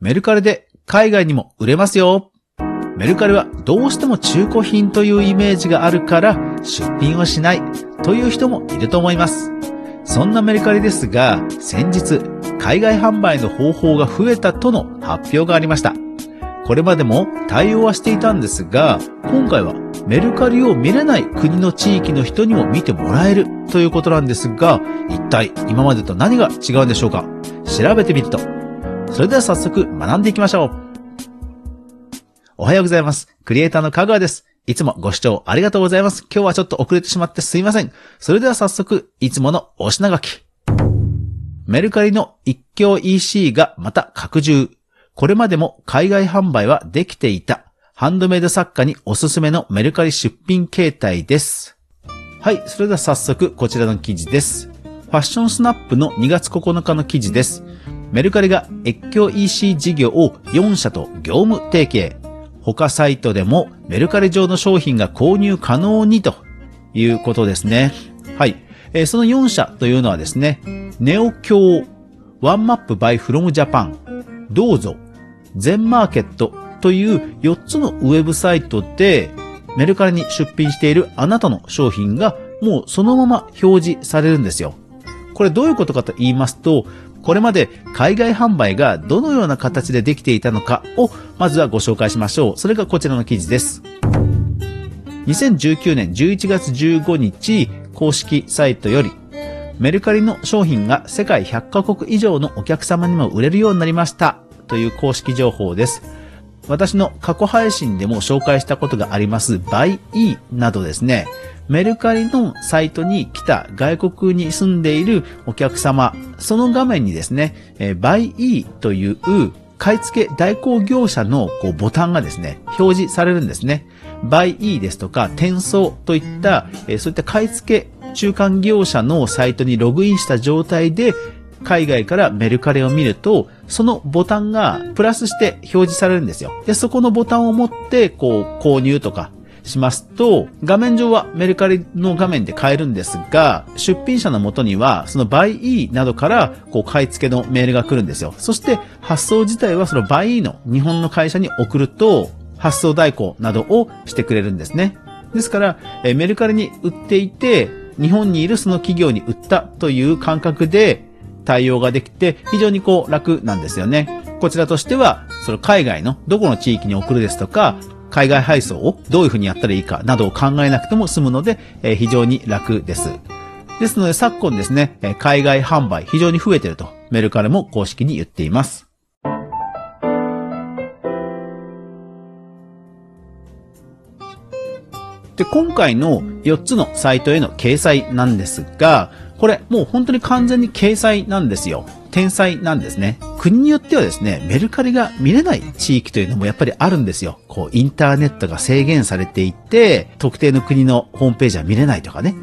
メルカリで海外にも売れますよ。メルカリはどうしても中古品というイメージがあるから出品をしないという人もいると思います。そんなメルカリですが、先日、海外販売の方法が増えたとの発表がありました。これまでも対応はしていたんですが、今回はメルカリを見れない国の地域の人にも見てもらえるということなんですが、一体今までと何が違うんでしょうか？調べてみると。それでは早速学んでいきましょう。おはようございます。クリエイターの香川です。いつもご視聴ありがとうございます。今日はちょっと遅れてしまってすいません。それでは早速、いつものお品書き。メルカリの一強 EC がまた拡充。これまでも海外販売はできていた。ハンドメイド作家におすすめのメルカリ出品形態です。はい、それでは早速こちらの記事です。ファッションスナップの2月9日の記事です。メルカリが越境 EC 事業を4社と業務提携。他サイトでもメルカリ上の商品が購入可能にということですね。はい。えー、その4社というのはですね、ネオ京、ワンマップバイフロムジャパン、どうぞ、全マーケットという4つのウェブサイトでメルカリに出品しているあなたの商品がもうそのまま表示されるんですよ。これどういうことかと言いますと、これまで海外販売がどのような形でできていたのかをまずはご紹介しましょう。それがこちらの記事です。2019年11月15日公式サイトよりメルカリの商品が世界100カ国以上のお客様にも売れるようになりましたという公式情報です。私の過去配信でも紹介したことがあります BuyE などですね、メルカリのサイトに来た外国に住んでいるお客様、その画面にですね、え BuyE という買い付け代行業者のこうボタンがですね、表示されるんですね。BuyE ですとか、転送といった、えそういった買い付け中間業者のサイトにログインした状態で海外からメルカリを見ると、そのボタンがプラスして表示されるんですよ。で、そこのボタンを持って、こう、購入とかしますと、画面上はメルカリの画面で買えるんですが、出品者の元には、その BuyE などから、こう、買い付けのメールが来るんですよ。そして、発送自体はその BuyE の日本の会社に送ると、発送代行などをしてくれるんですね。ですから、えメルカリに売っていて、日本にいるその企業に売ったという感覚で対応ができて、非常にこう楽なんですよね。こちらとしては、その海外のどこの地域に送るですとか、海外配送をどういうふうにやったらいいかなどを考えなくても済むので、えー、非常に楽です。ですので昨今ですね、海外販売非常に増えてるとメルカリも公式に言っています。で、今回の4つのサイトへの掲載なんですが、これもう本当に完全に掲載なんですよ。天才なんですね。国によってはですね、メルカリが見れない地域というのもやっぱりあるんですよ。こう、インターネットが制限されていて、特定の国のホームページは見れないとかね。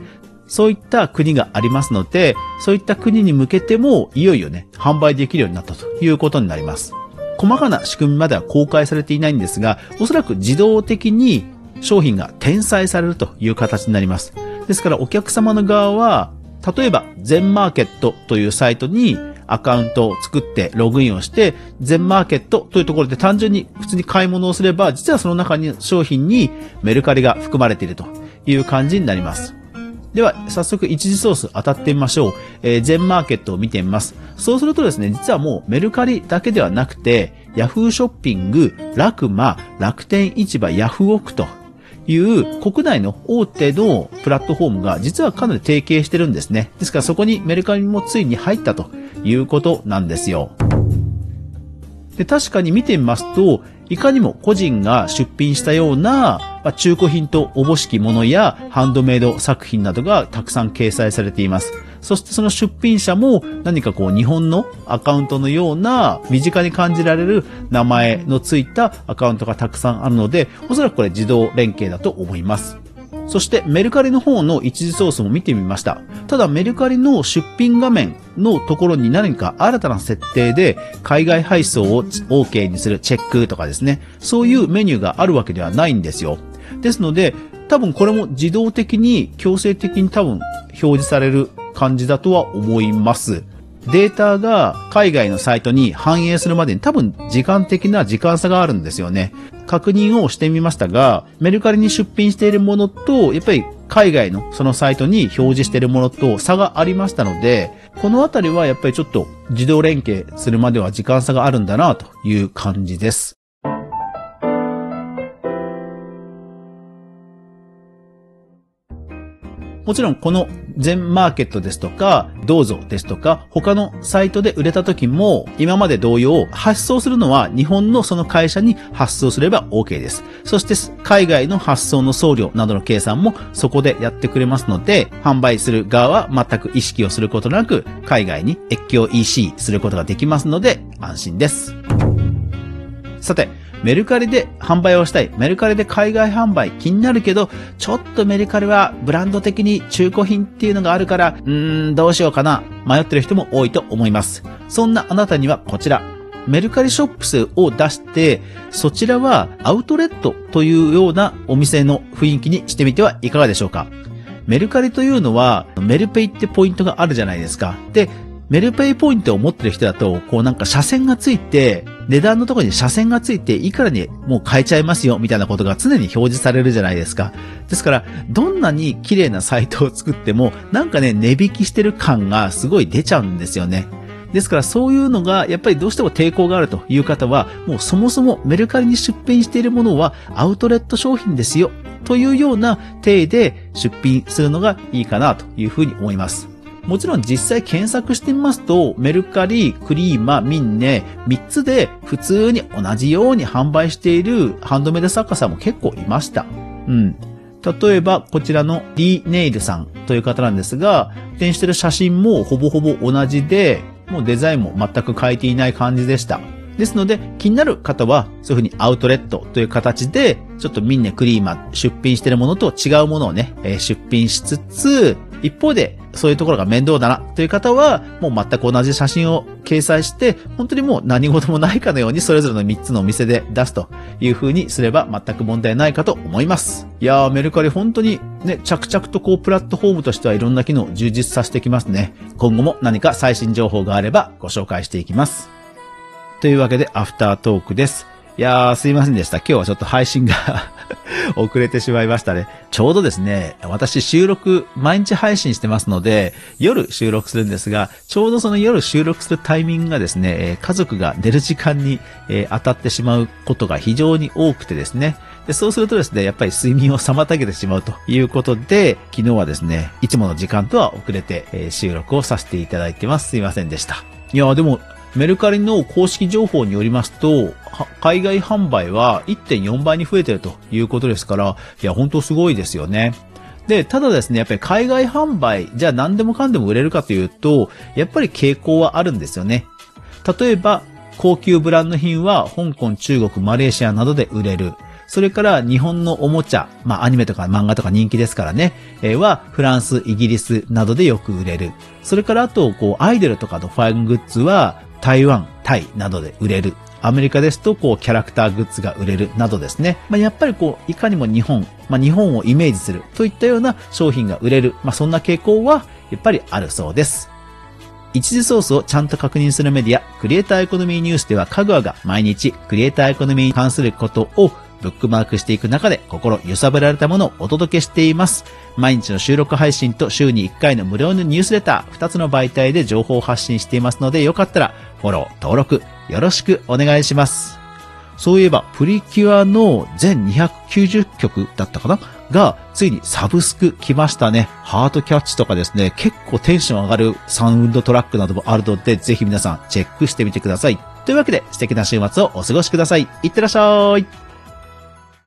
そういった国がありますので、そういった国に向けても、いよいよね、販売できるようになったということになります。細かな仕組みまでは公開されていないんですが、おそらく自動的に商品が転載されるという形になります。ですからお客様の側は、例えば全マーケットというサイトにアカウントを作ってログインをして、全マーケットというところで単純に普通に買い物をすれば、実はその中に商品にメルカリが含まれているという感じになります。では、早速一次ソース当たってみましょう。えー、全マーケットを見てみます。そうするとですね、実はもうメルカリだけではなくて、ヤフーショッピング、ラクマ、楽天市場、ヤフオクという国内の大手のプラットフォームが実はかなり提携してるんですね。ですからそこにメルカリもついに入ったということなんですよ。で、確かに見てみますと、いかにも個人が出品したような、ま中古品とおぼしきものやハンドメイド作品などがたくさん掲載されています。そしてその出品者も何かこう日本のアカウントのような身近に感じられる名前のついたアカウントがたくさんあるので、おそらくこれ自動連携だと思います。そしてメルカリの方の一時ソースも見てみました。ただメルカリの出品画面のところに何か新たな設定で海外配送を OK にするチェックとかですね、そういうメニューがあるわけではないんですよ。ですので、多分これも自動的に強制的に多分表示される感じだとは思います。データが海外のサイトに反映するまでに多分時間的な時間差があるんですよね。確認をしてみましたが、メルカリに出品しているものと、やっぱり海外のそのサイトに表示しているものと差がありましたので、このあたりはやっぱりちょっと自動連携するまでは時間差があるんだなという感じです。もちろんこの全マーケットですとか、どうぞですとか、他のサイトで売れた時も、今まで同様、発送するのは日本のその会社に発送すれば OK です。そして、海外の発送の送料などの計算もそこでやってくれますので、販売する側は全く意識をすることなく、海外に越境 EC することができますので、安心です。さて、メルカリで販売をしたい。メルカリで海外販売気になるけど、ちょっとメルカリはブランド的に中古品っていうのがあるから、うーん、どうしようかな。迷ってる人も多いと思います。そんなあなたにはこちら。メルカリショップスを出して、そちらはアウトレットというようなお店の雰囲気にしてみてはいかがでしょうか。メルカリというのは、メルペイってポイントがあるじゃないですか。で、メルペイポイントを持ってる人だと、こうなんか車線がついて、値段のところに車線がついて、いくらにもう買えちゃいますよ、みたいなことが常に表示されるじゃないですか。ですから、どんなに綺麗なサイトを作っても、なんかね、値引きしてる感がすごい出ちゃうんですよね。ですからそういうのがやっぱりどうしても抵抗があるという方は、もうそもそもメルカリに出品しているものはアウトレット商品ですよというような体で出品するのがいいかなというふうに思います。もちろん実際検索してみますと、メルカリ、クリーマ、ミンネ、3つで普通に同じように販売しているハンドメイド作家さんも結構いました。うん。例えば、こちらの D ネイルさんという方なんですが、展示してる写真もほぼほぼ同じで、もうデザインも全く変えていない感じでした。ですので、気になる方は、そういうふうにアウトレットという形で、ちょっとミンネクリーマ出品してるものと違うものをね、出品しつつ、一方で、そういうところが面倒だなという方は、もう全く同じ写真を掲載して、本当にもう何事もないかのようにそれぞれの3つのお店で出すという風にすれば全く問題ないかと思います。いやー、メルカリ本当にね、着々とこうプラットフォームとしてはいろんな機能を充実させてきますね。今後も何か最新情報があればご紹介していきます。というわけで、アフタートークです。いやー、すいませんでした。今日はちょっと配信が 遅れてしまいましたね。ちょうどですね、私収録、毎日配信してますので、夜収録するんですが、ちょうどその夜収録するタイミングがですね、家族が寝る時間に、え当たってしまうことが非常に多くてですね、でそうするとですね、やっぱり睡眠を妨げてしまうということで、昨日はですね、いつもの時間とは遅れて、え収録をさせていただいてます。すいませんでした。いやでも、メルカリの公式情報によりますと、海外販売は1.4倍に増えてるということですから、いや、本当すごいですよね。で、ただですね、やっぱり海外販売、じゃあ何でもかんでも売れるかというと、やっぱり傾向はあるんですよね。例えば、高級ブランド品は香港、中国、マレーシアなどで売れる。それから日本のおもちゃ、まあアニメとか漫画とか人気ですからね、えー、はフランス、イギリスなどでよく売れる。それからあと、こう、アイドルとかのファイングッズは台湾、タイなどで売れる。アメリカですと、こう、キャラクターグッズが売れるなどですね。まあ、やっぱりこう、いかにも日本、まあ、日本をイメージするといったような商品が売れる。まあ、そんな傾向は、やっぱりあるそうです。一時ソースをちゃんと確認するメディア、クリエイターエコノミーニュースでは、カグアが毎日、クリエイターエコノミーに関することをブックマークしていく中で心揺さぶられたものをお届けしています。毎日の収録配信と週に1回の無料のニュースレター、2つの媒体で情報を発信していますので、よかったらフォロー、登録、よろしくお願いします。そういえば、プリキュアの全290曲だったかな？が、ついにサブスク来ましたね。ハートキャッチとかですね、結構テンション上がるサウンドトラックなどもあるので、ぜひ皆さんチェックしてみてください。というわけで、素敵な週末をお過ごしください。いってらっしゃい。